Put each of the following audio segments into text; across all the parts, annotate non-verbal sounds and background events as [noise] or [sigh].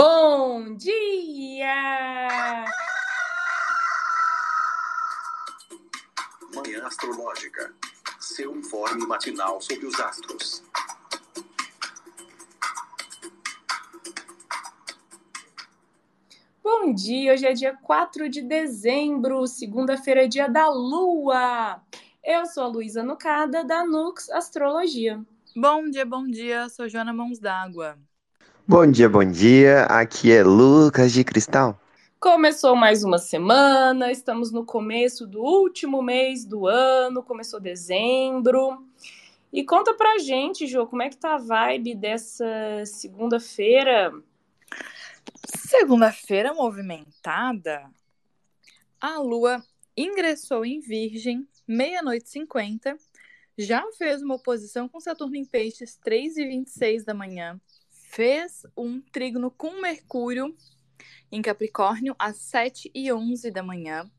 Bom dia! Manhã Astrológica. Seu informe matinal sobre os astros. Bom dia, hoje é dia 4 de dezembro, segunda-feira é dia da Lua. Eu sou a Luísa Nucada, da Nux Astrologia. Bom dia, bom dia, sou Joana Mãos d'Água. Bom dia, bom dia. Aqui é Lucas de Cristal. Começou mais uma semana, estamos no começo do último mês do ano, começou dezembro. E conta pra gente, Jô, como é que tá a vibe dessa segunda-feira? Segunda-feira movimentada. A lua ingressou em Virgem, meia-noite 50. Já fez uma oposição com Saturno em Peixes, 3 e 26 da manhã fez um trígono com Mercúrio em Capricórnio às 7 e 11 da manhã.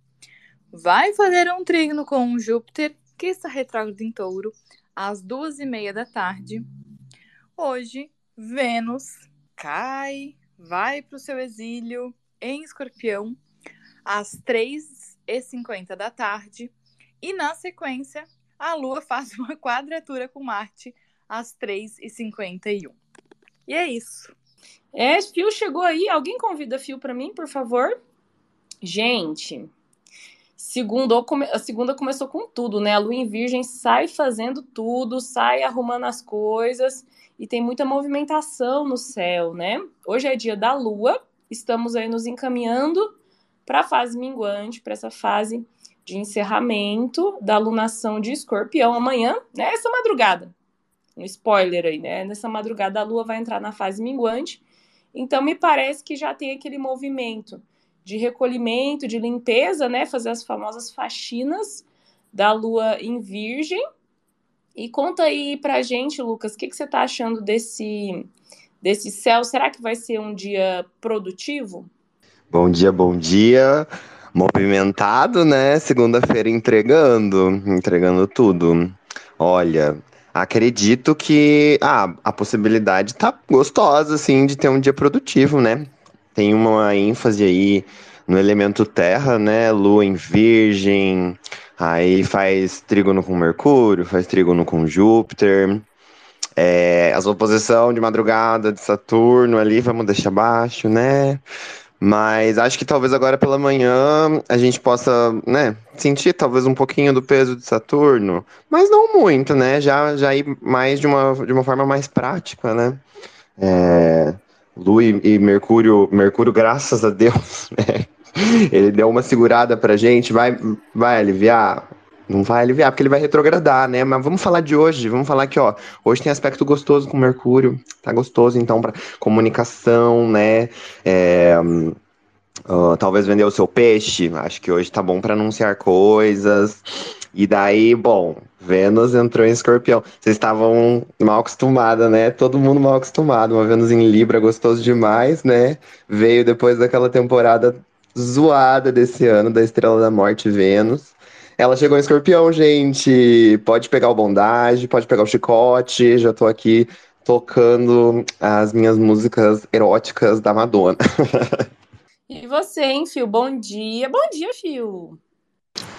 Vai fazer um trígono com Júpiter, que está retrógrado em touro, às duas e meia da tarde. Hoje, Vênus cai, vai para o seu exílio em Escorpião, às 3 e 50 da tarde. E na sequência, a Lua faz uma quadratura com Marte às 3 e 51 é isso. É, Fio chegou aí. Alguém convida Fio para mim, por favor? Gente, segundo, a segunda começou com tudo, né? A lua em virgem sai fazendo tudo, sai arrumando as coisas e tem muita movimentação no céu, né? Hoje é dia da lua, estamos aí nos encaminhando para a fase minguante, para essa fase de encerramento da alunação de escorpião amanhã, né? Essa madrugada um spoiler aí, né? Nessa madrugada a Lua vai entrar na fase minguante, então me parece que já tem aquele movimento de recolhimento, de limpeza, né? Fazer as famosas faxinas da Lua em Virgem. E conta aí pra gente, Lucas, o que, que você tá achando desse, desse céu? Será que vai ser um dia produtivo? Bom dia, bom dia. Movimentado, né? Segunda-feira entregando, entregando tudo. Olha, Acredito que ah, a possibilidade tá gostosa, assim, de ter um dia produtivo, né? Tem uma ênfase aí no elemento terra, né? Lua em virgem, aí faz trígono com Mercúrio, faz trígono com Júpiter. É, as oposição de madrugada de Saturno ali, vamos deixar baixo, né? Mas acho que talvez agora pela manhã a gente possa, né, sentir talvez um pouquinho do peso de Saturno, mas não muito, né? Já, já ir mais de uma, de uma forma mais prática, né? É, Lua e, e Mercúrio, Mercúrio, graças a Deus, [laughs] né? Ele deu uma segurada pra gente, vai, vai aliviar? Não vai aliviar, porque ele vai retrogradar, né? Mas vamos falar de hoje, vamos falar que, ó, hoje tem aspecto gostoso com Mercúrio, tá gostoso, então, para comunicação, né? É, uh, talvez vender o seu peixe, acho que hoje tá bom para anunciar coisas. E daí, bom, Vênus entrou em escorpião. Vocês estavam mal acostumados, né? Todo mundo mal acostumado. Uma Vênus em Libra, gostoso demais, né? Veio depois daquela temporada zoada desse ano, da Estrela da Morte Vênus. Ela chegou em escorpião, gente. Pode pegar o bondage, pode pegar o chicote. Já tô aqui tocando as minhas músicas eróticas da Madonna. [laughs] e você, hein, Fio? Bom dia. Bom dia, Fio.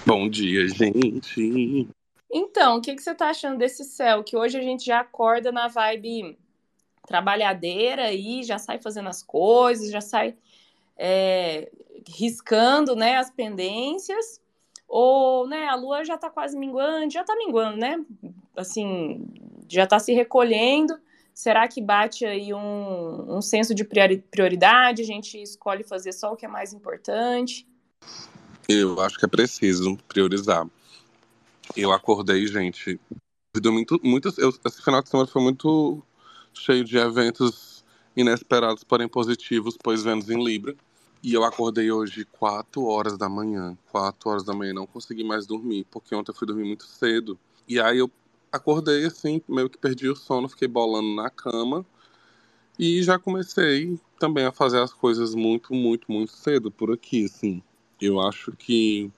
Bom dia, gente. Então, o que, que você tá achando desse céu? Que hoje a gente já acorda na vibe trabalhadeira e já sai fazendo as coisas, já sai é, riscando né, as pendências. Ou, né, a lua já está quase minguando, já está minguando, né? Assim, já está se recolhendo. Será que bate aí um, um senso de prioridade? A gente escolhe fazer só o que é mais importante? Eu acho que é preciso priorizar. Eu acordei, gente. Muito, muito, eu, esse final de semana foi muito cheio de eventos inesperados, porém positivos, pois Vênus em Libra. E eu acordei hoje 4 horas da manhã. 4 horas da manhã, não consegui mais dormir, porque ontem eu fui dormir muito cedo. E aí eu acordei assim, meio que perdi o sono, fiquei bolando na cama. E já comecei também a fazer as coisas muito, muito, muito cedo por aqui, assim. Eu acho que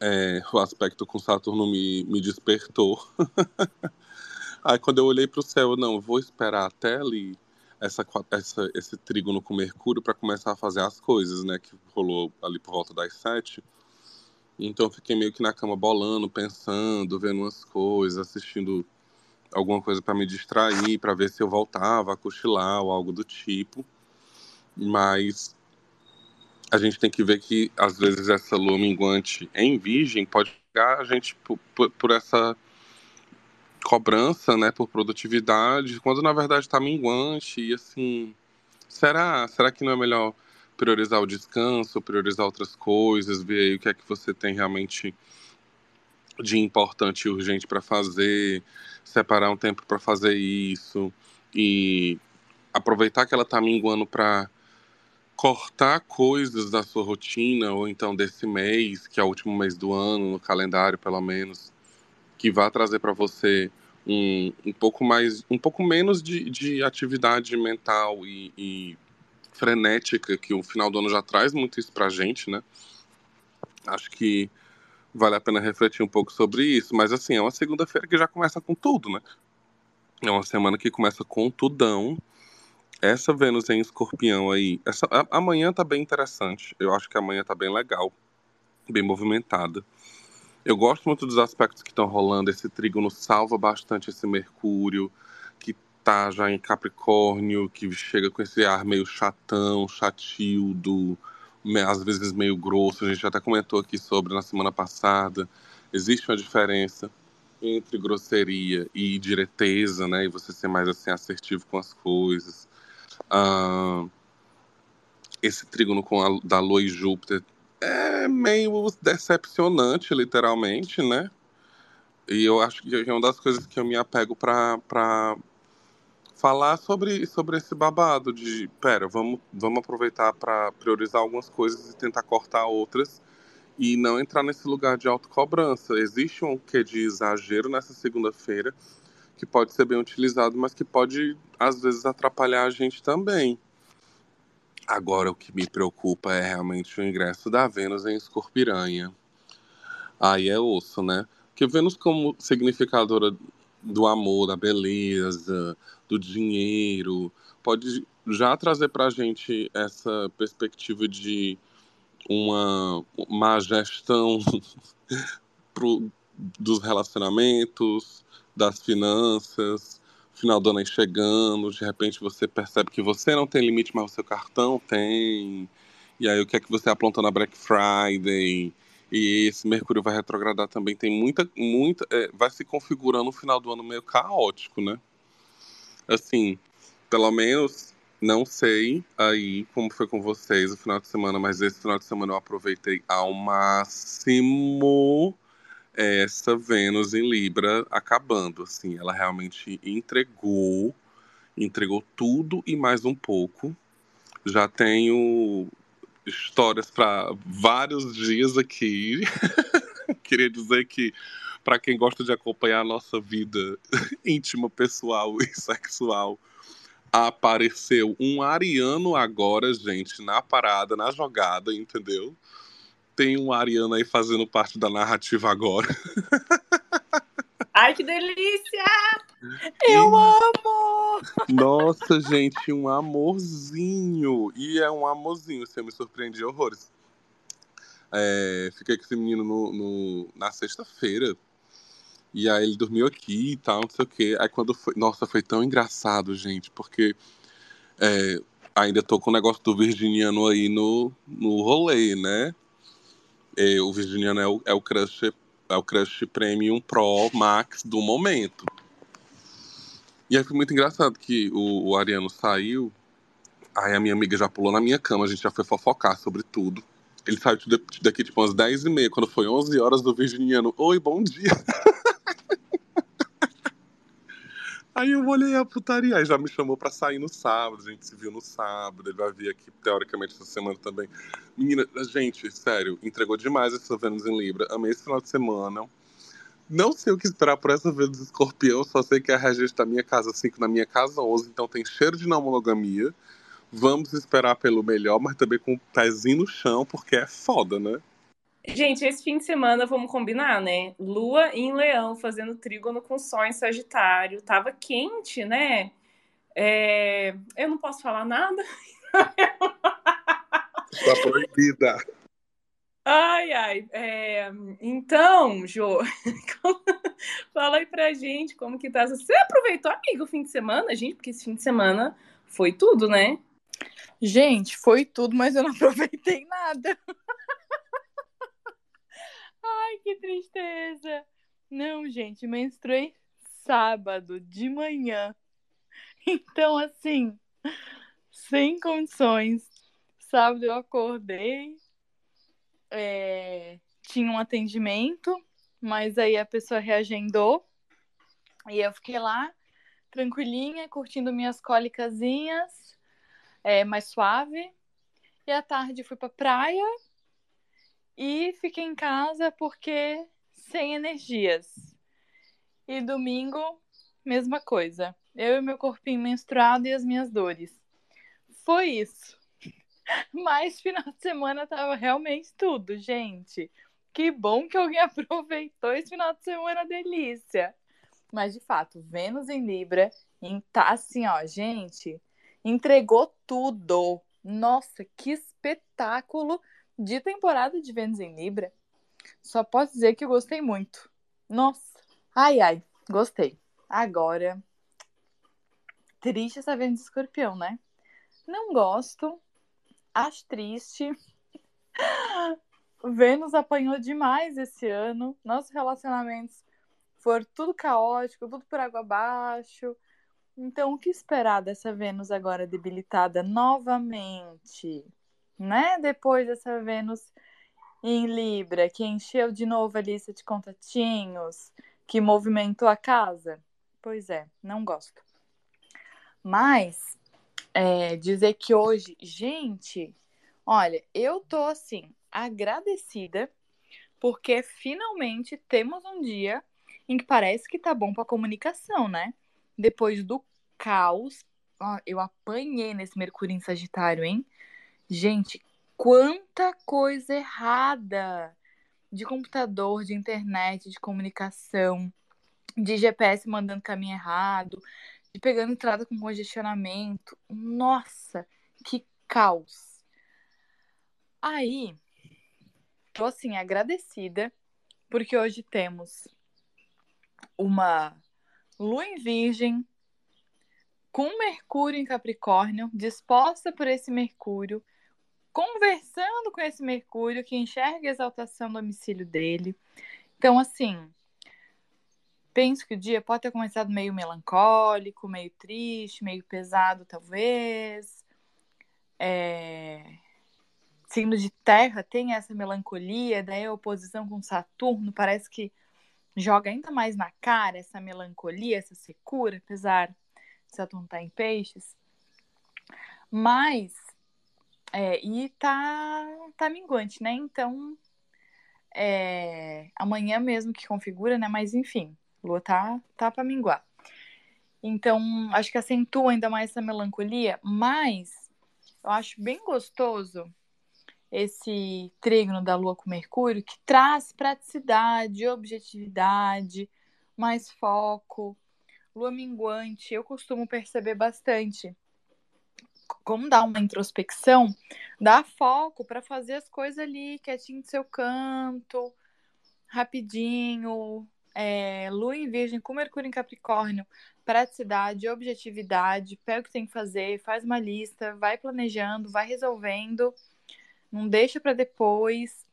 é, o aspecto com Saturno me, me despertou. [laughs] aí quando eu olhei para o céu, não, vou esperar até ali essa, essa, esse trígono com Mercúrio para começar a fazer as coisas, né? Que rolou ali por volta das sete. Então eu fiquei meio que na cama bolando, pensando, vendo umas coisas, assistindo alguma coisa para me distrair, para ver se eu voltava a cochilar ou algo do tipo. Mas a gente tem que ver que às vezes essa lua minguante em virgem pode pegar a gente por, por, por essa cobrança, né, por produtividade, quando na verdade está minguante e assim, será, será que não é melhor priorizar o descanso, priorizar outras coisas, ver aí o que é que você tem realmente de importante e urgente para fazer, separar um tempo para fazer isso e aproveitar que ela está minguando para cortar coisas da sua rotina ou então desse mês, que é o último mês do ano, no calendário pelo menos, que vai trazer para você um, um pouco mais, um pouco menos de, de atividade mental e, e, frenética, que o final do ano já traz muito isso pra gente, né? Acho que vale a pena refletir um pouco sobre isso, mas assim, é uma segunda-feira que já começa com tudo, né? É uma semana que começa com tudão. Essa Vênus em escorpião aí, essa, a, amanhã tá bem interessante. Eu acho que amanhã tá bem legal, bem movimentada. Eu gosto muito dos aspectos que estão rolando. Esse trígono salva bastante esse Mercúrio, que tá já em Capricórnio, que chega com esse ar meio chatão, chatildo, às vezes meio grosso. A gente até comentou aqui sobre na semana passada. Existe uma diferença entre grosseria e direteza, né? E você ser mais assim assertivo com as coisas. Ah, esse trígono com a, da Lua e Júpiter é meio decepcionante, literalmente, né? E eu acho que é uma das coisas que eu me apego para falar sobre, sobre esse babado de, pera, vamos, vamos aproveitar para priorizar algumas coisas e tentar cortar outras e não entrar nesse lugar de autocobrança. Existe um quê de exagero nessa segunda-feira que pode ser bem utilizado, mas que pode, às vezes, atrapalhar a gente também. Agora, o que me preocupa é realmente o ingresso da Vênus em Escorpiranha. Aí é osso, né? Porque Vênus, como significadora do amor, da beleza, do dinheiro, pode já trazer para a gente essa perspectiva de uma má gestão [laughs] pro, dos relacionamentos, das finanças, final do ano aí chegando, de repente você percebe que você não tem limite, mas o seu cartão tem. E aí o que é que você aprontou na Black Friday? E esse Mercúrio vai retrogradar também. Tem muita, muita. É, vai se configurando no final do ano meio caótico, né? Assim, pelo menos não sei aí como foi com vocês o final de semana, mas esse final de semana eu aproveitei ao máximo essa Vênus em Libra acabando, assim, ela realmente entregou, entregou tudo e mais um pouco. Já tenho histórias para vários dias aqui. [laughs] Queria dizer que para quem gosta de acompanhar a nossa vida [laughs] íntima, pessoal e sexual, apareceu um ariano agora, gente, na parada, na jogada, entendeu? Tem um Ariano aí fazendo parte da narrativa agora. [laughs] Ai, que delícia! Eu amo! Nossa, gente, um amorzinho. E é um amorzinho, você me surpreendi horrores. É, fiquei com esse menino no, no na sexta-feira. E aí ele dormiu aqui e tal, não sei o quê. Aí quando foi. Nossa, foi tão engraçado, gente, porque é, ainda tô com o negócio do virginiano aí no, no rolê, né? É, o Virginiano é o, é o crush é o crush premium pro max do momento. E aí foi muito engraçado que o, o Ariano saiu, aí a minha amiga já pulou na minha cama, a gente já foi fofocar sobre tudo. Ele saiu daqui tipo umas 10 e meia, quando foi 11 horas do Virginiano. Oi, bom dia. [laughs] Aí eu olhei a putaria, aí já me chamou pra sair no sábado, a gente se viu no sábado, ele vai vir aqui, teoricamente, essa semana também. Menina, gente, sério, entregou demais essa Vênus em Libra, amei esse final de semana. Não sei o que esperar por essa Vênus escorpião, só sei que a regente da minha casa 5 na minha casa 11, então tem cheiro de não monogamia. Vamos esperar pelo melhor, mas também com o pezinho no chão, porque é foda, né? Gente, esse fim de semana, vamos combinar, né? Lua em Leão, fazendo trígono com Sol em Sagitário. Tava quente, né? É, eu não posso falar nada. Está [laughs] proibida. Ai, ai. É, então, Jô, [laughs] fala aí pra gente como que tá. Você aproveitou, amigo, o fim de semana, gente? Porque esse fim de semana foi tudo, né? Gente, foi tudo, mas eu não [laughs] aproveitei nada. Ai, que tristeza. Não, gente, menstruei sábado de manhã. [laughs] Então, assim, sem condições. Sábado eu acordei, é, tinha um atendimento, mas aí a pessoa reagendou. E eu fiquei lá, tranquilinha, curtindo minhas cólicasinhas, é, mais suave. E à tarde fui pra praia e fiquei em casa porque sem energias. E domingo, mesma coisa. Eu e meu corpinho menstruado e as minhas dores. Foi isso. [laughs] Mas final de semana tava realmente tudo, gente. Que bom que alguém [laughs] aproveitou esse final de semana delícia. Mas de fato, Vênus em Libra, tá assim, ó, gente, entregou tudo. Nossa, que espetáculo de temporada de Vênus em Libra. Só posso dizer que eu gostei muito. Nossa. Ai, ai, gostei. Agora, triste essa Vênus Escorpião, né? Não gosto. Acho triste. [laughs] Vênus apanhou demais esse ano. Nossos relacionamentos foram tudo caótico, tudo por água abaixo. Então, o que esperar dessa Vênus agora debilitada novamente? Né? Depois dessa Vênus em Libra, que encheu de novo a lista de contatinhos, que movimentou a casa? Pois é, não gosto. Mas é, dizer que hoje, gente, olha, eu tô assim, agradecida, porque finalmente temos um dia em que parece que tá bom pra comunicação, né? Depois do caos, ó, eu apanhei nesse Mercúrio em Sagitário, hein? Gente, quanta coisa errada de computador, de internet, de comunicação, de GPS mandando caminho errado, de pegando entrada com congestionamento. Nossa, que caos. Aí, tô assim agradecida porque hoje temos uma lua em virgem com Mercúrio em Capricórnio, disposta por esse Mercúrio conversando com esse Mercúrio que enxerga a exaltação do domicílio dele. Então, assim, penso que o dia pode ter começado meio melancólico, meio triste, meio pesado, talvez. É... Signo de terra tem essa melancolia, daí a oposição com Saturno parece que joga ainda mais na cara essa melancolia, essa secura, apesar de Saturno estar tá em peixes. Mas é, e tá, tá minguante, né? Então, é, amanhã mesmo que configura, né? Mas enfim, Lua tá, tá pra minguar. Então, acho que acentua ainda mais essa melancolia, mas eu acho bem gostoso esse trígono da Lua com Mercúrio, que traz praticidade, objetividade, mais foco. Lua minguante, eu costumo perceber bastante como dar uma introspecção, dá foco para fazer as coisas ali, quietinho do seu canto, rapidinho. É, Lua em Virgem com Mercúrio em Capricórnio, praticidade, objetividade, pega o que tem que fazer, faz uma lista, vai planejando, vai resolvendo, não deixa para depois.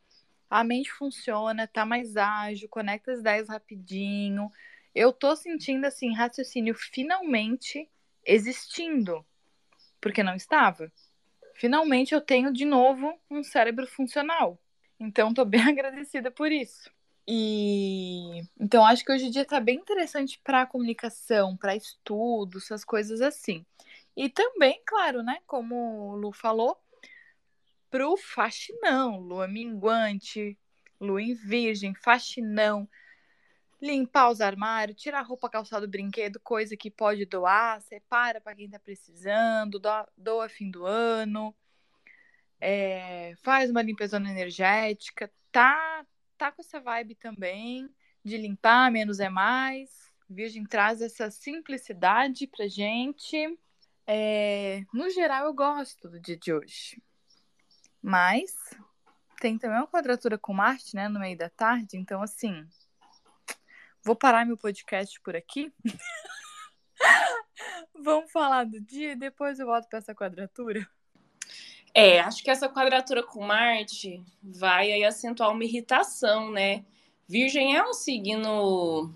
A mente funciona, tá mais ágil, conecta as ideias rapidinho. Eu tô sentindo assim, raciocínio finalmente existindo porque não estava. Finalmente eu tenho de novo um cérebro funcional. Então estou bem [laughs] agradecida por isso. E então acho que hoje em dia está bem interessante para comunicação, para estudo, essas coisas assim. E também, claro, né, como o Lu falou, pro faxinão, lua minguante, lua em virgem, faxinão, limpar os armários, tirar roupa, calçado, brinquedo, coisa que pode doar, separa para quem está precisando, doa, doa fim do ano, é, faz uma limpeza energética, tá, tá com essa vibe também de limpar, menos é mais. Virgem traz essa simplicidade pra gente. É, no geral, eu gosto do dia de hoje. Mas tem também uma quadratura com Marte, né, no meio da tarde. Então, assim, vou parar meu podcast por aqui. [laughs] Vamos falar do dia e depois eu volto para essa quadratura. É, acho que essa quadratura com Marte vai aí acentuar uma irritação, né? Virgem é um signo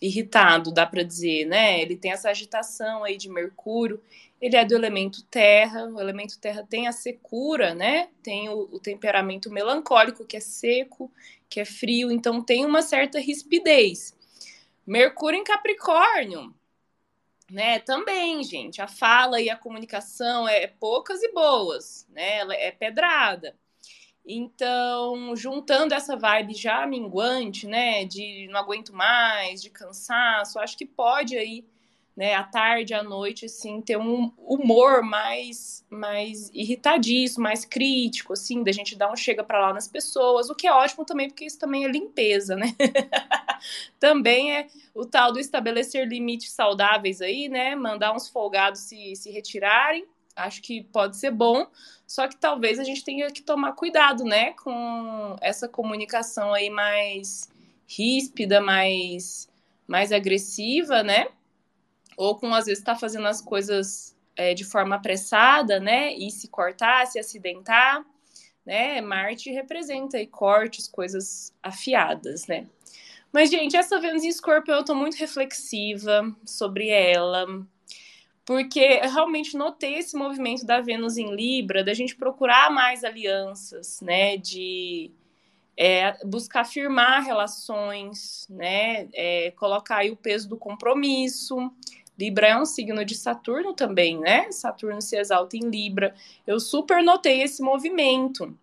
irritado, dá para dizer, né? Ele tem essa agitação aí de Mercúrio, ele é do elemento terra, o elemento terra tem a secura, né? Tem o, o, temperamento melancólico, que é seco, que é frio, então tem uma certa rispidez. Mercúrio em Capricórnio, né? Também, gente, a fala e a comunicação é poucas e boas, né? Ela é pedrada. Então, juntando essa vibe já minguante, né, de não aguento mais, de cansaço, acho que pode aí, né, à tarde, à noite, assim, ter um humor mais, mais irritadiço, mais crítico, assim, da gente dar um chega para lá nas pessoas, o que é ótimo também, porque isso também é limpeza, né? [laughs] também é o tal do estabelecer limites saudáveis aí, né, mandar uns folgados se, se retirarem, acho que pode ser bom, só que talvez a gente tenha que tomar cuidado, né, com essa comunicação aí mais ríspida, mais, mais agressiva, né, ou com às vezes tá fazendo as coisas é, de forma apressada, né, e se cortar, se acidentar, né, Marte representa aí cortes, coisas afiadas, né. Mas, gente, essa Vênus em Escorpião, eu tô muito reflexiva sobre ela porque eu realmente notei esse movimento da Vênus em Libra, da gente procurar mais alianças, né, de é, buscar firmar relações, né, é, colocar aí o peso do compromisso. Libra é um signo de Saturno também, né? Saturno se exalta em Libra. Eu super notei esse movimento.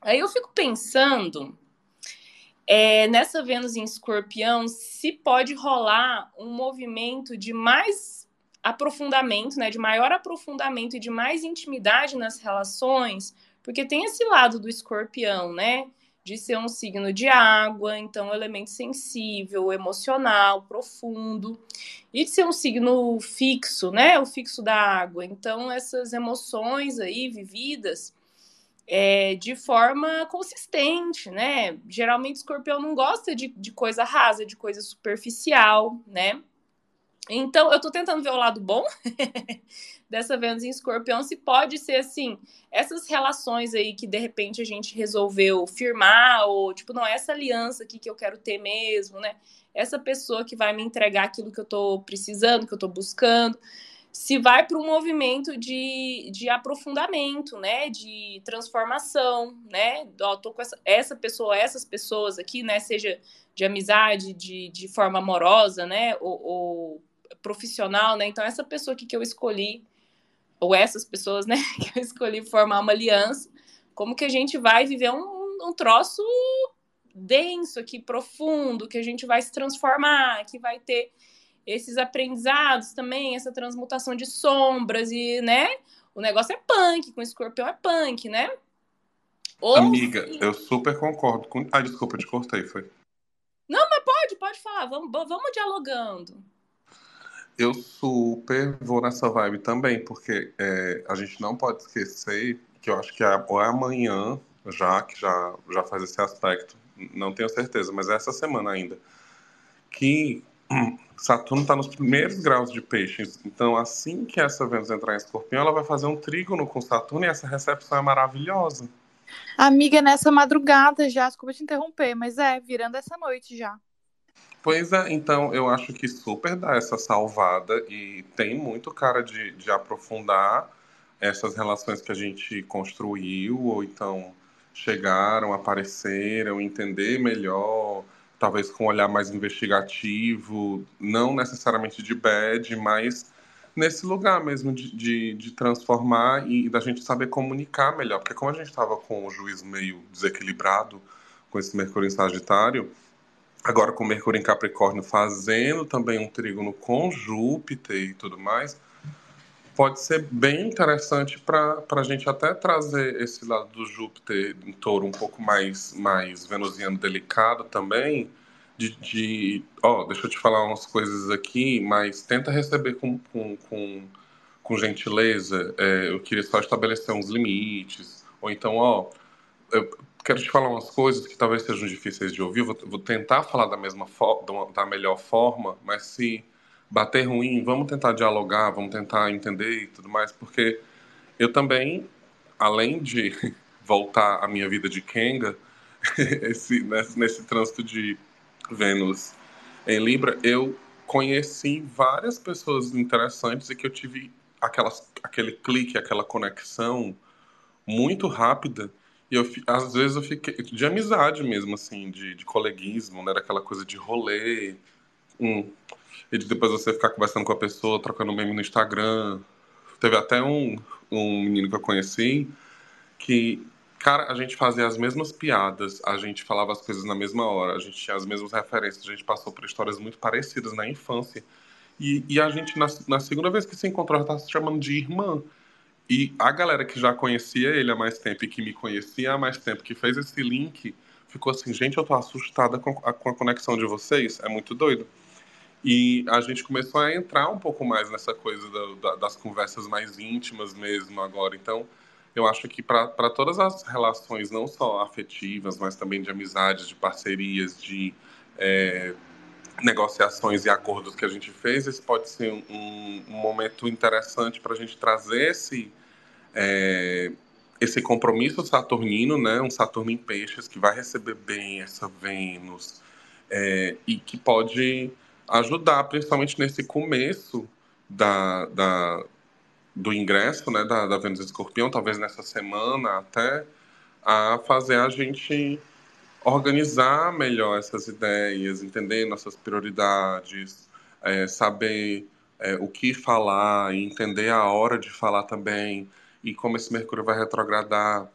Aí eu fico pensando é, nessa Vênus em Escorpião, se pode rolar um movimento de mais aprofundamento, né, de maior aprofundamento e de mais intimidade nas relações, porque tem esse lado do escorpião, né, de ser um signo de água, então elemento sensível, emocional, profundo, e de ser um signo fixo, né, o fixo da água. Então essas emoções aí vividas é, de forma consistente, né? Geralmente escorpião não gosta de, de coisa rasa, de coisa superficial, né? Então, eu tô tentando ver o lado bom [laughs] dessa Vênus em escorpião, se pode ser assim, essas relações aí que de repente a gente resolveu firmar, ou tipo, não, essa aliança aqui que eu quero ter mesmo, né? Essa pessoa que vai me entregar aquilo que eu tô precisando, que eu tô buscando, se vai para um movimento de, de aprofundamento, né? De transformação, né? Ó, tô com essa, essa pessoa, essas pessoas aqui, né? Seja de amizade, de, de forma amorosa, né? Ou, ou profissional, né? Então, essa pessoa aqui que eu escolhi, ou essas pessoas, né, [laughs] que eu escolhi formar uma aliança, como que a gente vai viver um, um troço denso aqui, profundo, que a gente vai se transformar, que vai ter esses aprendizados também, essa transmutação de sombras e, né? O negócio é punk, com escorpião é punk, né? Ou Amiga, eu super concordo com. Ah, desculpa, te cortei, foi. Não, mas pode, pode falar, vamos, vamos dialogando. Eu super vou nessa vibe também, porque é, a gente não pode esquecer que eu acho que é, amanhã, já que já, já faz esse aspecto, não tenho certeza, mas é essa semana ainda, que [clears throat] Saturno está nos primeiros graus de peixes. Então, assim que essa Vênus entrar em escorpião, ela vai fazer um trígono com Saturno e essa recepção é maravilhosa. Amiga, nessa madrugada já, desculpa te interromper, mas é, virando essa noite já. Pois é, então eu acho que super dá essa salvada e tem muito cara de, de aprofundar essas relações que a gente construiu, ou então chegaram, apareceram, entender melhor, talvez com um olhar mais investigativo, não necessariamente de bad, mas nesse lugar mesmo de, de, de transformar e da gente saber comunicar melhor. Porque como a gente estava com o juiz meio desequilibrado com esse Mercúrio em Sagitário Agora com Mercúrio em Capricórnio fazendo também um trígono com Júpiter e tudo mais, pode ser bem interessante para a gente até trazer esse lado do Júpiter em touro um pouco mais, mais venusiano delicado também, de, de ó, deixa eu te falar umas coisas aqui, mas tenta receber com, com, com, com gentileza, é, eu queria só estabelecer uns limites, ou então, ó, quero te falar umas coisas que talvez sejam difíceis de ouvir, vou, vou tentar falar da mesma forma, da melhor forma, mas se bater ruim, vamos tentar dialogar, vamos tentar entender e tudo mais, porque eu também, além de [laughs] voltar à minha vida de Kenga, [laughs] esse, nesse, nesse trânsito de Vênus em Libra, eu conheci várias pessoas interessantes e que eu tive aquelas, aquele clique, aquela conexão muito rápida. E eu, às vezes eu fiquei de amizade mesmo, assim, de, de coleguismo, né? Daquela coisa de rolê. Hum, e de depois você ficar conversando com a pessoa, trocando meme no Instagram. Teve até um, um menino que eu conheci que Cara, a gente fazia as mesmas piadas, a gente falava as coisas na mesma hora, a gente tinha as mesmas referências, a gente passou por histórias muito parecidas na infância. E, e a gente, na, na, segunda vez que se encontrou, já tá se chamando de irmã. E a galera que já conhecia ele há mais tempo e que me conhecia há mais tempo, que fez esse link, ficou assim: gente, eu tô assustada com a, com a conexão de vocês, é muito doido. E a gente começou a entrar um pouco mais nessa coisa da, da, das conversas mais íntimas mesmo agora. Então eu acho que para todas as relações, não só afetivas, mas também de amizades, de parcerias, de é, negociações e acordos que a gente fez, esse pode ser um, um momento interessante para a gente trazer esse, é, esse compromisso saturnino, né? um Saturno em peixes, que vai receber bem essa Vênus, é, e que pode ajudar, principalmente nesse começo da, da, do ingresso né, da, da Vênus Escorpião, talvez nessa semana até, a fazer a gente organizar melhor essas ideias, entender nossas prioridades, é, saber é, o que falar e entender a hora de falar também e como esse Mercúrio vai retrogradar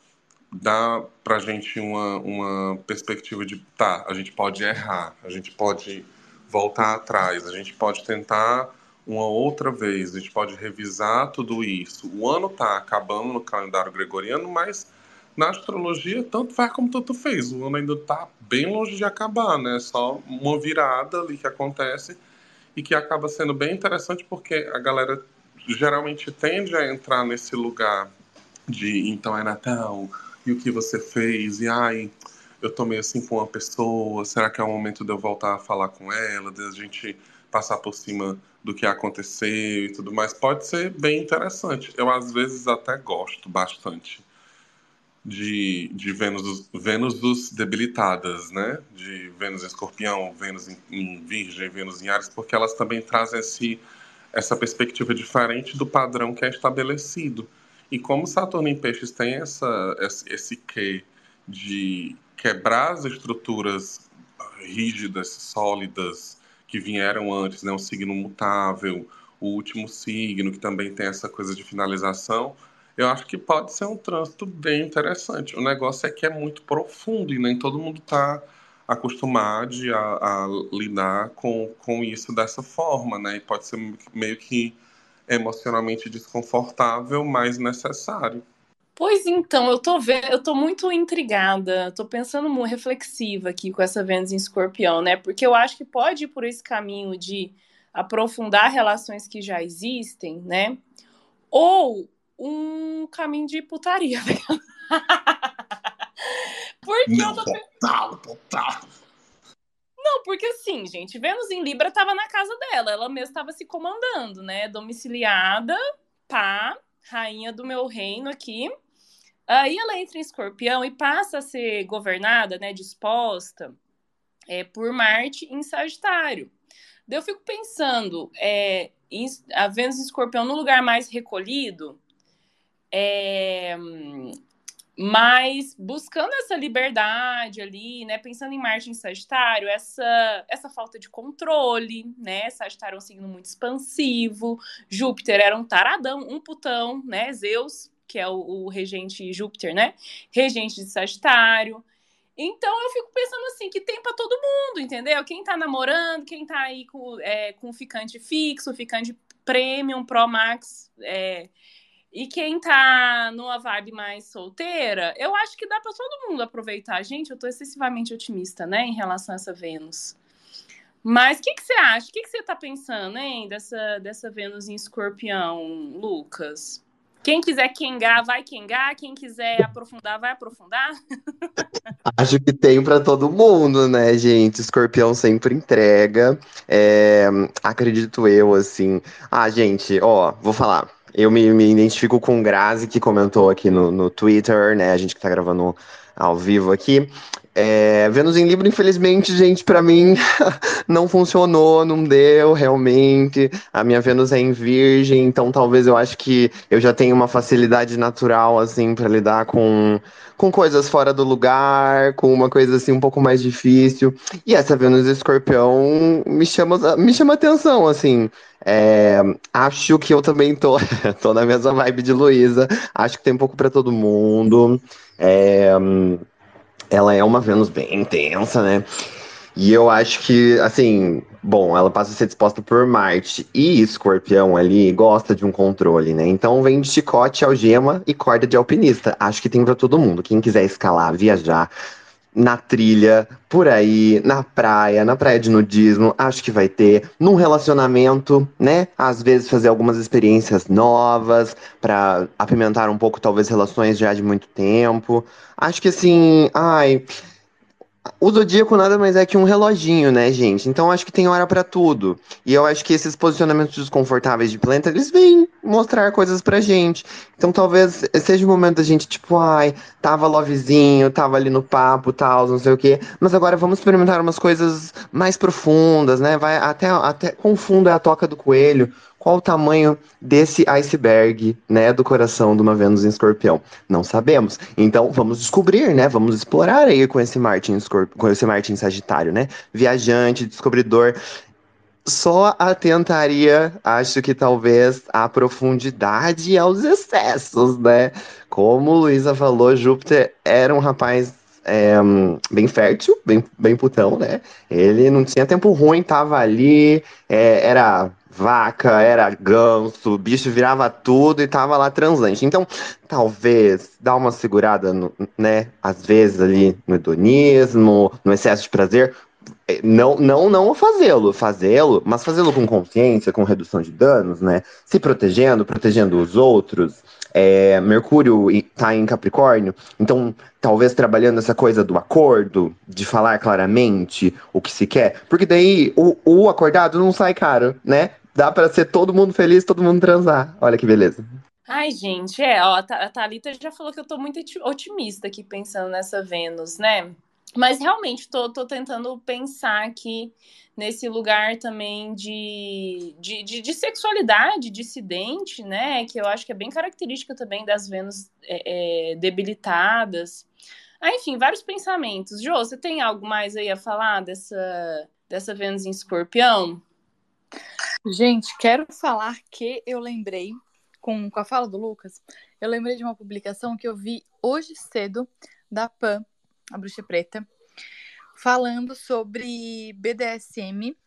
dá para a gente uma, uma perspectiva de tá, a gente pode errar, a gente pode voltar atrás, a gente pode tentar uma outra vez, a gente pode revisar tudo isso. O ano está acabando no calendário gregoriano, mas na astrologia tanto faz como tanto fez. O ano ainda está bem longe de acabar, né? Só uma virada ali que acontece e que acaba sendo bem interessante porque a galera geralmente tende a entrar nesse lugar de então é Natal e o que você fez e ai eu tô meio assim com uma pessoa, será que é o momento de eu voltar a falar com ela, de a gente passar por cima do que aconteceu e tudo mais, pode ser bem interessante. Eu, às vezes, até gosto bastante de, de Vênus, Vênus debilitadas, né? De Vênus em escorpião, Vênus em, em virgem, Vênus em Ares, porque elas também trazem esse, essa perspectiva diferente do padrão que é estabelecido. E como Saturno em Peixes tem essa, esse, esse quê de quebrar as estruturas rígidas, sólidas, que vieram antes, né? O signo mutável, o último signo, que também tem essa coisa de finalização. Eu acho que pode ser um trânsito bem interessante. O negócio é que é muito profundo e nem todo mundo está acostumado a, a, lidar com, com isso dessa forma, né? E pode ser meio que emocionalmente desconfortável, mas necessário. Pois então, eu tô vendo, eu tô muito intrigada, tô pensando muito reflexiva aqui com essa Vênus em Escorpião, né? Porque eu acho que pode ir por esse caminho de aprofundar relações que já existem, né? Ou um caminho de putaria. [laughs] porque Não, eu tô total, total. Não, porque assim, gente, Vênus em Libra tava na casa dela, ela mesma estava se comandando, né? Domiciliada, pá, rainha do meu reino aqui. Aí ela entra em escorpião e passa a ser governada, né, disposta é, por Marte em Sagitário. Daí eu fico pensando, é, a Vênus em escorpião no lugar mais recolhido, é, mas buscando essa liberdade ali, né? Pensando em Marte em Sagitário, essa, essa falta de controle, né? Sagitário é um signo muito expansivo, Júpiter era um taradão, um putão, né? Zeus que é o, o regente Júpiter, né? Regente de Sagitário. Então eu fico pensando assim, que tem para todo mundo, entendeu? Quem tá namorando, quem tá aí com, é, com ficante fixo, ficante premium, Pro Max, é, e quem tá numa vibe mais solteira, eu acho que dá para todo mundo aproveitar. Gente, eu tô excessivamente otimista, né, em relação a essa Vênus. Mas o que, que você acha? O que, que você tá pensando, hein, dessa, dessa Vênus em escorpião, Lucas? Quem quiser quengar, vai quengar. Quem quiser aprofundar, vai aprofundar. [laughs] Acho que tem para todo mundo, né, gente? Escorpião sempre entrega. É, acredito eu, assim. Ah, gente, ó, vou falar. Eu me, me identifico com o Grazi, que comentou aqui no, no Twitter, né? A gente que tá gravando ao vivo aqui. É, Vênus em Libra, infelizmente, gente, para mim [laughs] não funcionou, não deu realmente. A minha Vênus é em Virgem, então talvez eu acho que eu já tenho uma facilidade natural assim para lidar com com coisas fora do lugar, com uma coisa assim um pouco mais difícil. E essa Vênus Escorpião me chama me chama atenção, assim. É, acho que eu também tô, [laughs] tô na mesma vibe de Luísa. Acho que tem um pouco para todo mundo. É, ela é uma Vênus bem intensa, né? E eu acho que, assim, bom, ela passa a ser disposta por Marte e Escorpião ali gosta de um controle, né? Então vem de chicote, algema e corda de alpinista. Acho que tem para todo mundo. Quem quiser escalar, viajar na trilha, por aí, na praia, na praia de nudismo, acho que vai ter. Num relacionamento, né? Às vezes fazer algumas experiências novas para apimentar um pouco, talvez, relações já de muito tempo. Acho que assim, ai. O zodíaco nada mais é que um reloginho, né, gente? Então acho que tem hora para tudo. E eu acho que esses posicionamentos desconfortáveis de planeta, eles vêm mostrar coisas pra gente. Então talvez seja o momento da gente, tipo, ai, tava lovezinho, tava ali no papo, tal, não sei o quê. Mas agora vamos experimentar umas coisas mais profundas, né? Vai até, até confunda a toca do coelho qual o tamanho desse iceberg, né, do coração de uma Vênus em Escorpião? Não sabemos. Então, vamos descobrir, né? Vamos explorar aí com esse Marte em, Escorp... com esse Marte em Sagitário, né? Viajante, descobridor. Só atentaria, acho que talvez, à profundidade e aos excessos, né? Como Luísa falou, Júpiter era um rapaz é, bem fértil, bem, bem putão, né? Ele não tinha tempo ruim, tava ali, é, era vaca, era ganso, o bicho virava tudo e tava lá transante. Então, talvez dar uma segurada, no, né, às vezes ali no hedonismo, no excesso de prazer, é, não não não fazê-lo, fazê-lo, mas fazê-lo com consciência, com redução de danos, né? Se protegendo, protegendo os outros. É, Mercúrio está em Capricórnio, então talvez trabalhando essa coisa do acordo, de falar claramente o que se quer, porque daí o, o acordado não sai caro, né? Dá para ser todo mundo feliz, todo mundo transar. Olha que beleza. Ai, gente, é, ó, a Thalita já falou que eu tô muito otimista aqui pensando nessa Vênus, né? Mas realmente tô, tô tentando pensar aqui nesse lugar também de, de, de, de, sexualidade dissidente, né? Que eu acho que é bem característica também das Vênus é, é, debilitadas. Ah, enfim, vários pensamentos. Jô, você tem algo mais aí a falar dessa, dessa Vênus em escorpião? Gente, quero falar que eu lembrei, com, com a fala do Lucas, eu lembrei de uma publicação que eu vi hoje cedo da PAN, a Bruxa Preta, falando sobre BDSM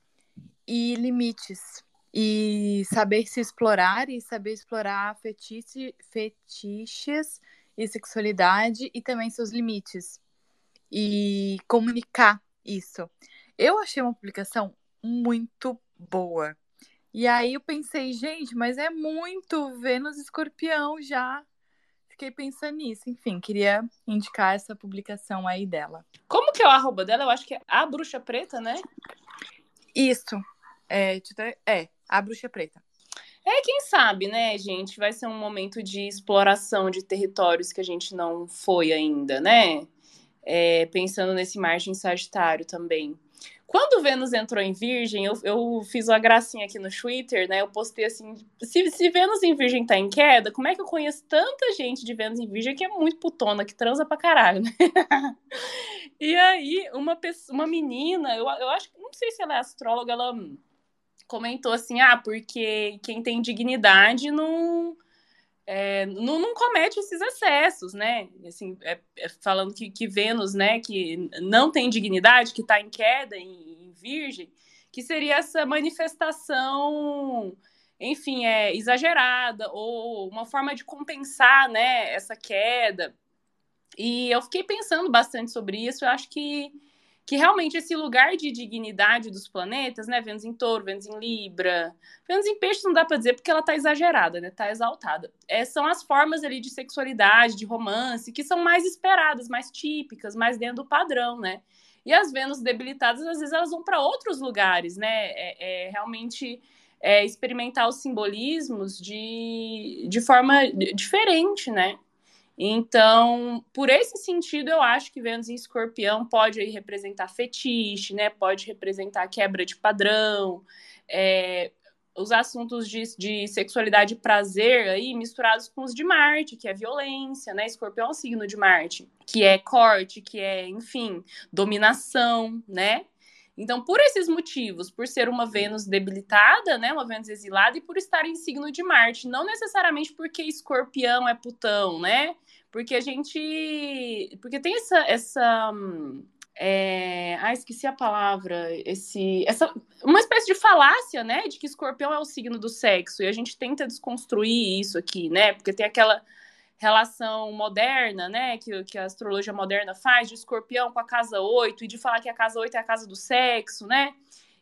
e limites. E saber se explorar e saber explorar fetiche, fetiches e sexualidade e também seus limites. E comunicar isso. Eu achei uma publicação muito boa. E aí eu pensei, gente, mas é muito Vênus Escorpião já. Fiquei pensando nisso. Enfim, queria indicar essa publicação aí dela. Como que é o arroba dela? Eu acho que é a Bruxa Preta, né? Isso. É, é a Bruxa Preta. É, quem sabe, né, gente? Vai ser um momento de exploração de territórios que a gente não foi ainda, né? É, pensando nesse margem Sagitário também. Quando Vênus entrou em Virgem, eu, eu fiz uma gracinha aqui no Twitter, né? Eu postei assim: se, se Vênus em Virgem tá em queda, como é que eu conheço tanta gente de Vênus em Virgem que é muito putona, que transa pra caralho, né? [laughs] e aí, uma, pessoa, uma menina, eu, eu acho não sei se ela é astróloga, ela comentou assim: ah, porque quem tem dignidade não é, não, não, comete esses excessos, né? Assim, é, é falando que, que, Vênus, né, que não tem dignidade, que está em queda, em, em, Virgem, que seria essa manifestação, enfim, é exagerada ou uma forma de compensar, né, essa queda. E eu fiquei pensando bastante sobre isso. Eu acho que que realmente esse lugar de dignidade dos planetas, né? Vênus em touro, Vênus em Libra, Vênus em peixe não dá para dizer porque ela tá exagerada, né? Tá exaltada. É, são as formas ali de sexualidade, de romance, que são mais esperadas, mais típicas, mais dentro do padrão, né? E as Vênus debilitadas, às vezes, elas vão para outros lugares, né? É, é realmente é, experimentar os simbolismos de, de forma diferente, né? Então, por esse sentido, eu acho que Vênus em Escorpião pode aí representar fetiche, né? Pode representar quebra de padrão, é, os assuntos de, de sexualidade e prazer aí misturados com os de Marte, que é violência, né? Escorpião é um signo de Marte, que é corte, que é, enfim, dominação, né? Então, por esses motivos, por ser uma Vênus debilitada, né, uma Vênus exilada, e por estar em signo de Marte, não necessariamente porque escorpião é putão, né? Porque a gente. Porque tem essa. essa é... Ah, esqueci a palavra. Esse, essa, uma espécie de falácia, né? De que escorpião é o signo do sexo. E a gente tenta desconstruir isso aqui, né? Porque tem aquela relação moderna, né, que, que a astrologia moderna faz, de escorpião com a casa 8, e de falar que a casa 8 é a casa do sexo, né?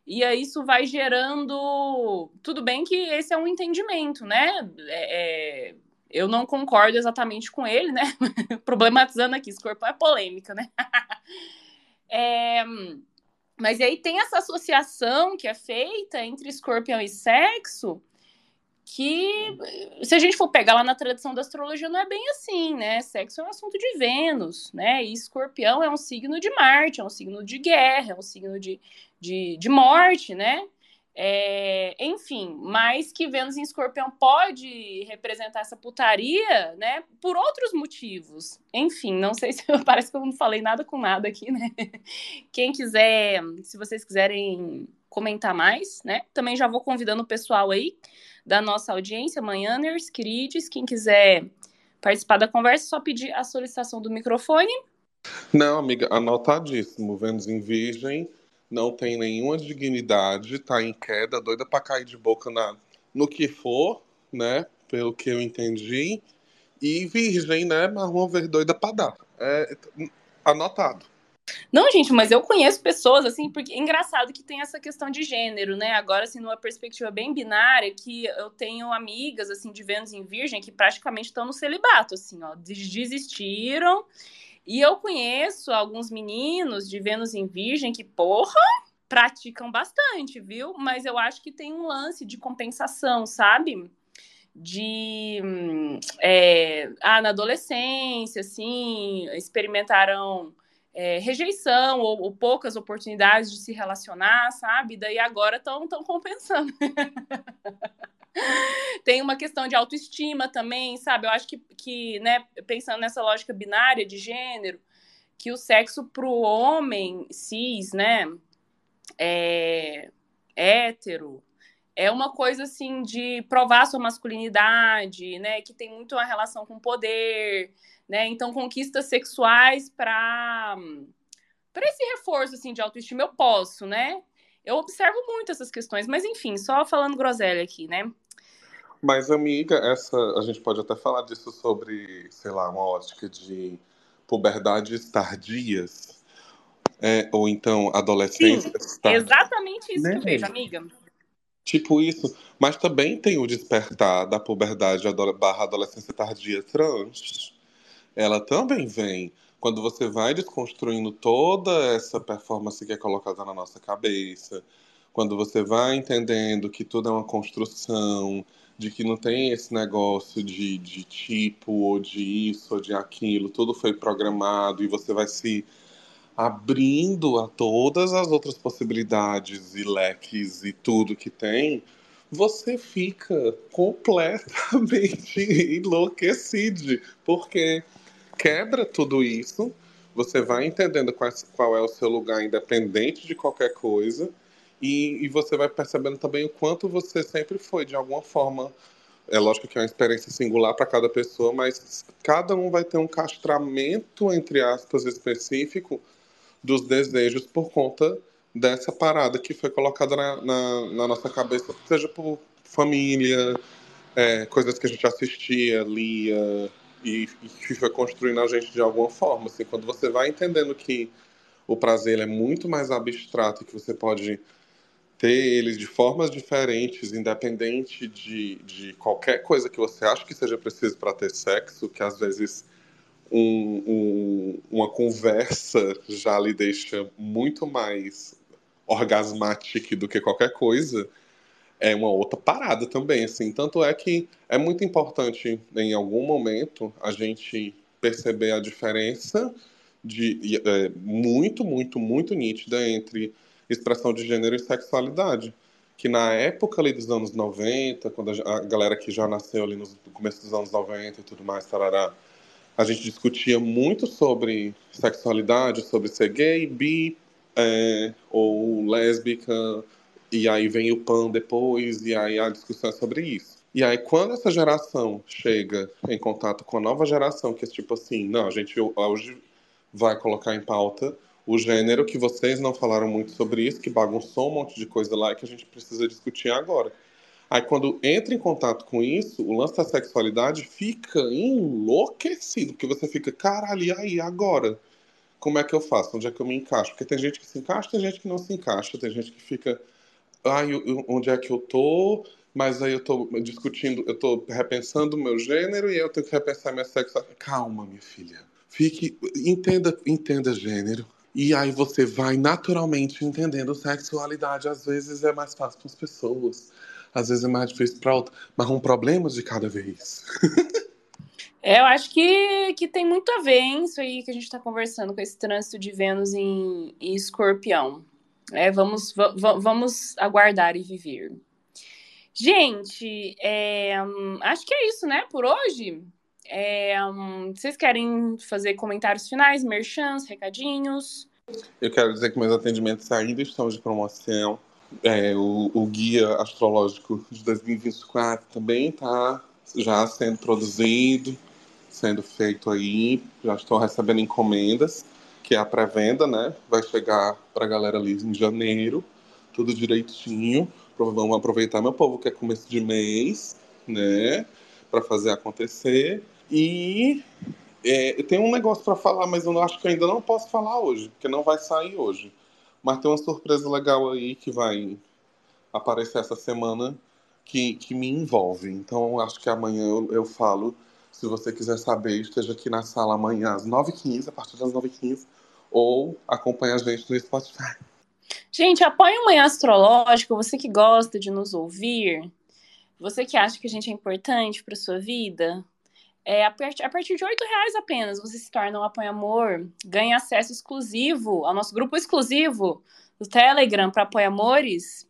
E aí isso vai gerando. Tudo bem que esse é um entendimento, né? É, é... Eu não concordo exatamente com ele, né? [laughs] Problematizando aqui, escorpião é polêmica, né? [laughs] é... Mas aí tem essa associação que é feita entre escorpião e sexo, que se a gente for pegar lá na tradição da astrologia não é bem assim, né? Sexo é um assunto de Vênus, né? E Escorpião é um signo de Marte, é um signo de guerra, é um signo de, de, de morte, né? É, enfim, mas que Vênus em Escorpião pode representar essa putaria, né? Por outros motivos. Enfim, não sei [laughs] se parece que eu não falei nada com nada aqui, né? Quem quiser, se vocês quiserem comentar mais, né? Também já vou convidando o pessoal aí da nossa audiência, Manhãers, queridos, quem quiser participar da conversa, só pedir a solicitação do microfone. Não, amiga, anotadíssimo. Vênus em Virgem, não tem nenhuma dignidade, tá em queda, doida para cair de boca na, no que for, né? Pelo que eu entendi. E Virgem, né? Marrom verde doida para dar. É, anotado. Não, gente, mas eu conheço pessoas, assim, porque é engraçado que tem essa questão de gênero, né? Agora, assim, numa perspectiva bem binária, que eu tenho amigas, assim, de Vênus em Virgem, que praticamente estão no celibato, assim, ó, desistiram. E eu conheço alguns meninos de Vênus em Virgem que, porra, praticam bastante, viu? Mas eu acho que tem um lance de compensação, sabe? De. É, ah, na adolescência, assim, experimentaram é, rejeição ou, ou, poucas oportunidades de se relacionar, sabe? Daí agora estão tão compensando. [laughs] Tem uma questão de autoestima também, sabe? Eu acho que, que né, pensando nessa lógica binária de gênero, que o sexo para o homem cis, né, é hétero, é uma coisa assim de provar sua masculinidade, né, que tem muito uma relação com poder, né? Então, conquistas sexuais para para esse reforço assim de autoestima eu posso, né? Eu observo muito essas questões, mas enfim, só falando groselha aqui, né? Mas amiga, essa a gente pode até falar disso sobre, sei lá, uma ótica de puberdades tardias, é, ou então adolescência. Sim, exatamente isso né? que eu vejo, amiga. Tipo isso, mas também tem o despertar da puberdade barra adolescência tardia trans, ela também vem quando você vai desconstruindo toda essa performance que é colocada na nossa cabeça, quando você vai entendendo que tudo é uma construção, de que não tem esse negócio de, de tipo, ou de isso, ou de aquilo, tudo foi programado e você vai se abrindo a todas as outras possibilidades e leques e tudo que tem, você fica completamente [laughs] enlouquecido, porque quebra tudo isso, você vai entendendo qual, é o seu lugar independente de qualquer coisa, e, e, você vai percebendo também o quanto você sempre foi, de alguma forma. É lógico que é uma experiência singular para cada pessoa, mas cada um vai ter um castramento, entre aspas, específico dos desejos por conta dessa parada que foi colocada na, na, na nossa cabeça, seja por família, é, coisas que a gente assistia, lia, e, e foi construindo a gente de alguma forma. Assim, quando você vai entendendo que o prazer é muito mais abstrato, que você pode ter ele de formas diferentes, independente de, de qualquer coisa que você acha que seja preciso para ter sexo, que às vezes um, um, uma conversa já lhe deixa muito mais orgasmática do que qualquer coisa, é uma outra parada também, assim. Tanto é que é muito importante, em algum momento, a gente perceber a diferença de é, muito, muito, muito nítida entre expressão de gênero e sexualidade. Que na época ali dos anos 90, quando a, galera que já nasceu ali no começo dos anos 90 e tudo mais, tarará, a gente discutia muito sobre sexualidade, sobre ser gay, bi é, ou lésbica, e aí vem o PAN depois, e aí a discussão é sobre isso. E aí, quando essa geração chega em contato com a nova geração, que é tipo assim, não, a gente hoje vai colocar em pauta o gênero que vocês não falaram muito sobre isso, que bagunçou um monte de coisa lá e que a gente precisa discutir agora. Aí quando entra em contato com isso, o lance da sexualidade fica enlouquecido, porque você fica, caralho, e aí, agora? Como é que eu faço? Onde é que eu me encaixo? Porque tem gente que se encaixa, tem gente que não se encaixa, tem gente que fica, ai, onde é que eu tô? Mas aí eu tô discutindo, eu tô repensando o meu gênero e eu tenho que repensar minha sexualidade. Calma, minha filha. Fique, entenda, entenda gênero. E aí você vai naturalmente entendendo sexualidade. Às vezes é mais fácil para as pessoas às vezes é mais difícil para outra, mas um problema de cada vez. [laughs] é, eu acho que, que tem muito a ver, hein, isso aí que a gente está conversando com esse trânsito de Vênus em, em escorpião. É, vamos, vamos aguardar e viver. Gente, é, acho que é isso, né, por hoje. É, vocês querem fazer comentários finais, merchans, recadinhos? Eu quero dizer que meus atendimentos ainda estão de promoção. É, o, o, guia astrológico de 2024 também está já sendo produzido, sendo feito aí. Já estou recebendo encomendas, que é a pré-venda, né? Vai chegar para a galera ali em janeiro, tudo direitinho. Vamos aproveitar, meu povo, que é começo de mês, né? Para fazer acontecer. E é, tem um negócio para falar, mas eu acho que ainda não posso falar hoje, porque não vai sair hoje. Mas tem uma surpresa legal aí que vai aparecer essa semana que, que me envolve. Então acho que amanhã eu, eu falo. Se você quiser saber, esteja aqui na sala amanhã às 9h15, a partir das 9h15, ou acompanhe a gente no Spotify. Gente, apoie o Manhã Astrológico, você que gosta de nos ouvir, você que acha que a gente é importante para sua vida, é, a, partir, a partir de R$ reais apenas você se torna um apoia-amor, ganha acesso exclusivo ao nosso grupo exclusivo do Telegram para apoia-amores.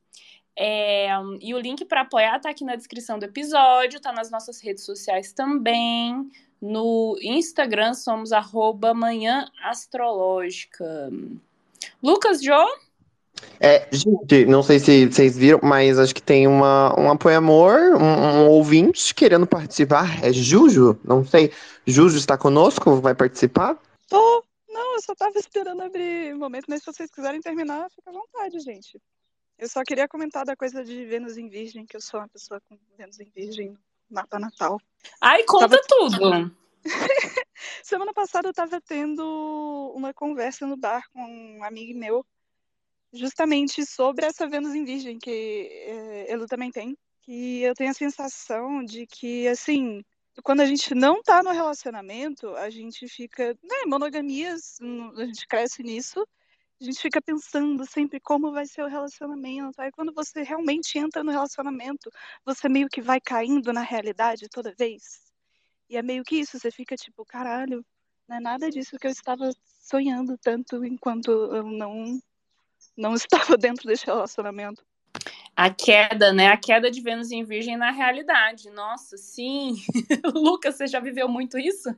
É, e o link para apoiar está aqui na descrição do episódio, está nas nossas redes sociais também. No Instagram somos arroba manhã astrológica. Lucas Joe? É, gente, não sei se vocês viram, mas acho que tem uma, um apoio-amor, um, um, ouvinte querendo participar. É Juju? Não sei. Juju está conosco? Vai participar? Tô. Não, eu só tava esperando abrir o momento, mas se vocês quiserem terminar, fica à vontade, gente. Eu só queria comentar da coisa de Vênus em Virgem, que eu sou uma pessoa com Vênus em Virgem no mapa natal. Ai, conta tava... tudo! [laughs] Semana passada eu tava tendo uma conversa no bar com um amigo meu justamente sobre essa Vênus em Virgem que é, também tem, que eu tenho a sensação de que, assim, quando a gente não tá no relacionamento, a gente fica, né, monogamias, a gente cresce nisso, a gente fica pensando sempre como vai ser o relacionamento. Aí quando você realmente entra no relacionamento, você meio que vai caindo na realidade toda vez. E é meio que isso, você fica tipo, caralho, não é nada disso que eu estava sonhando tanto enquanto eu não não [laughs] estava dentro desse relacionamento. A queda, né? A queda de Vênus em Virgem na realidade. Nossa, sim. [laughs] Lucas, você já viveu muito isso?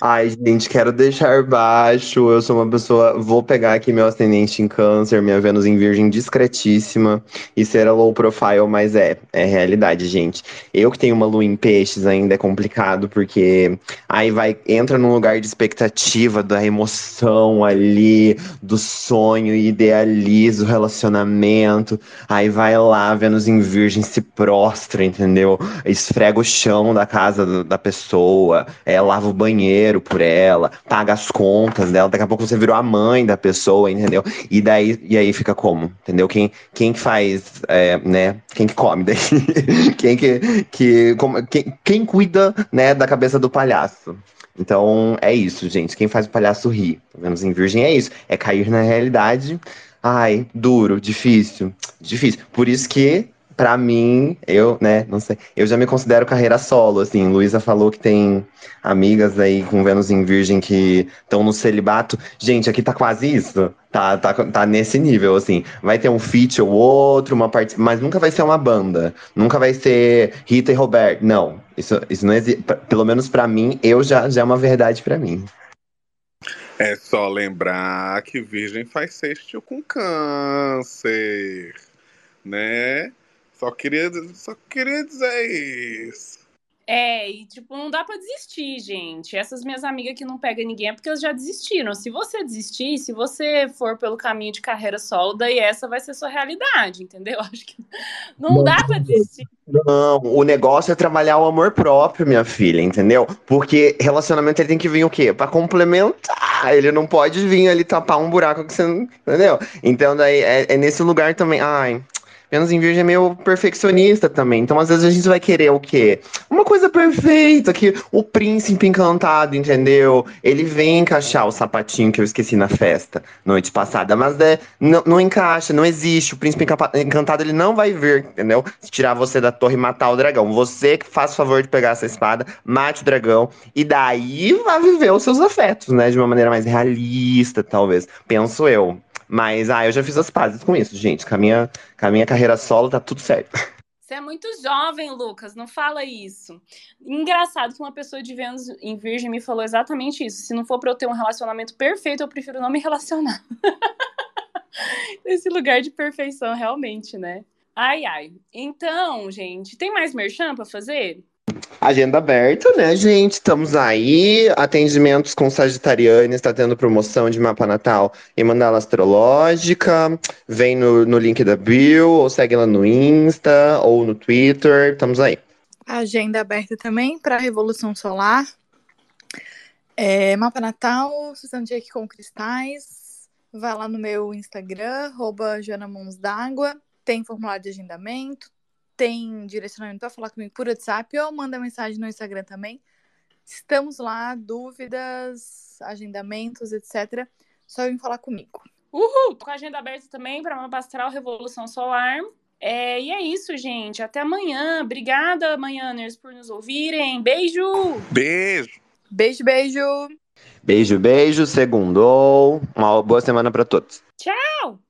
Ai, gente, quero deixar baixo. Eu sou uma pessoa. Vou pegar aqui meu ascendente em câncer, minha Vênus em Virgem discretíssima. E ser a low profile, mas é, é realidade, gente. Eu que tenho uma lua em peixes ainda é complicado, porque aí vai, entra num lugar de expectativa, da emoção ali, do sonho, e idealiza o relacionamento. Aí vai lá, Vênus em Virgem se prostra, entendeu? Esfrega o chão da casa da pessoa, é, lava o banheiro dinheiro por ela, paga as contas dela, daqui a pouco você virou a mãe da pessoa, entendeu? E daí e aí fica como? Entendeu? Quem, quem que faz, é, né? Quem que come daí? [laughs] quem que, que como, quem, quem cuida, né, da cabeça do palhaço? Então é isso, gente. Quem faz o palhaço rir, pelo menos em Virgem é isso. É cair na realidade. Ai, duro, difícil, difícil. Por isso que Pra mim, eu, né, não sei, eu já me considero carreira solo, assim. Luísa falou que tem amigas aí com Vênus em Virgem que estão no celibato. Gente, aqui tá quase isso. Tá, tá, tá nesse nível, assim. Vai ter um feat ou outro, uma parte, mas nunca vai ser uma banda. Nunca vai ser Rita e Roberto. Não, isso, isso não existe. Pelo menos para mim, eu já, já é uma verdade para mim. É só lembrar que Virgem faz sexto com câncer, né? Só queria, só queria dizer isso. É, e tipo, não dá para desistir, gente. Essas minhas amigas que não pegam ninguém é porque elas já desistiram. Se você desistir, se você for pelo caminho de carreira solo, daí essa vai ser sua realidade, entendeu? [laughs] Acho que não, não dá para desistir. Não, o negócio é trabalhar o amor próprio, minha filha, entendeu? Porque relacionamento ele tem que vir o quê? Para complementar. Ele não pode vir ali tapar um buraco que você não. Entendeu? Então, daí é, é nesse lugar também. Ai. Vênus em Virgem é meio perfeccionista também. Então, às vezes, a gente vai querer o quê? Uma coisa perfeita, que o príncipe encantado, entendeu? Ele vem encaixar o sapatinho que eu esqueci na festa noite passada, mas é, não, não encaixa, não existe. O príncipe encantado, ele não vai vir, entendeu? Se tirar você da torre e matar o dragão. Você que faz o favor de pegar essa espada, mate o dragão, e daí vai viver os seus afetos, né? De uma maneira mais realista, talvez. Penso eu. Mas, ah, eu já fiz as pazes com isso, gente. Com a minha, com a minha carreira solo tá tudo certo. [laughs] Você é muito jovem, Lucas, não fala isso. Engraçado que uma pessoa de Vênus em Virgem me falou exatamente isso. Se não for para eu ter um relacionamento perfeito, eu prefiro não me relacionar. [laughs] Esse lugar de perfeição, realmente, né? Ai, ai. Então, gente, tem mais merchan para fazer? Agenda aberta, né, gente? Estamos aí. Atendimentos com Sagitariana está tendo promoção de mapa natal e mandala astrológica. Vem no, no link da bio, ou segue lá no Insta, ou no Twitter. Estamos aí. Agenda aberta também para Revolução Solar. É, mapa natal, Susan Jake com cristais. Vai lá no meu Instagram, arroba. Tem formulário de agendamento, tem direcionamento para falar comigo por WhatsApp ou manda mensagem no Instagram também. Estamos lá, dúvidas, agendamentos, etc. Só vir falar comigo. Uhul! Tô com a agenda aberta também para uma pastoral Revolução Solar. É, e é isso, gente. Até amanhã. Obrigada, manhãners, por nos ouvirem. Beijo! Beijo! Beijo, beijo! Beijo, beijo. Segundou. Uma boa semana para todos. Tchau!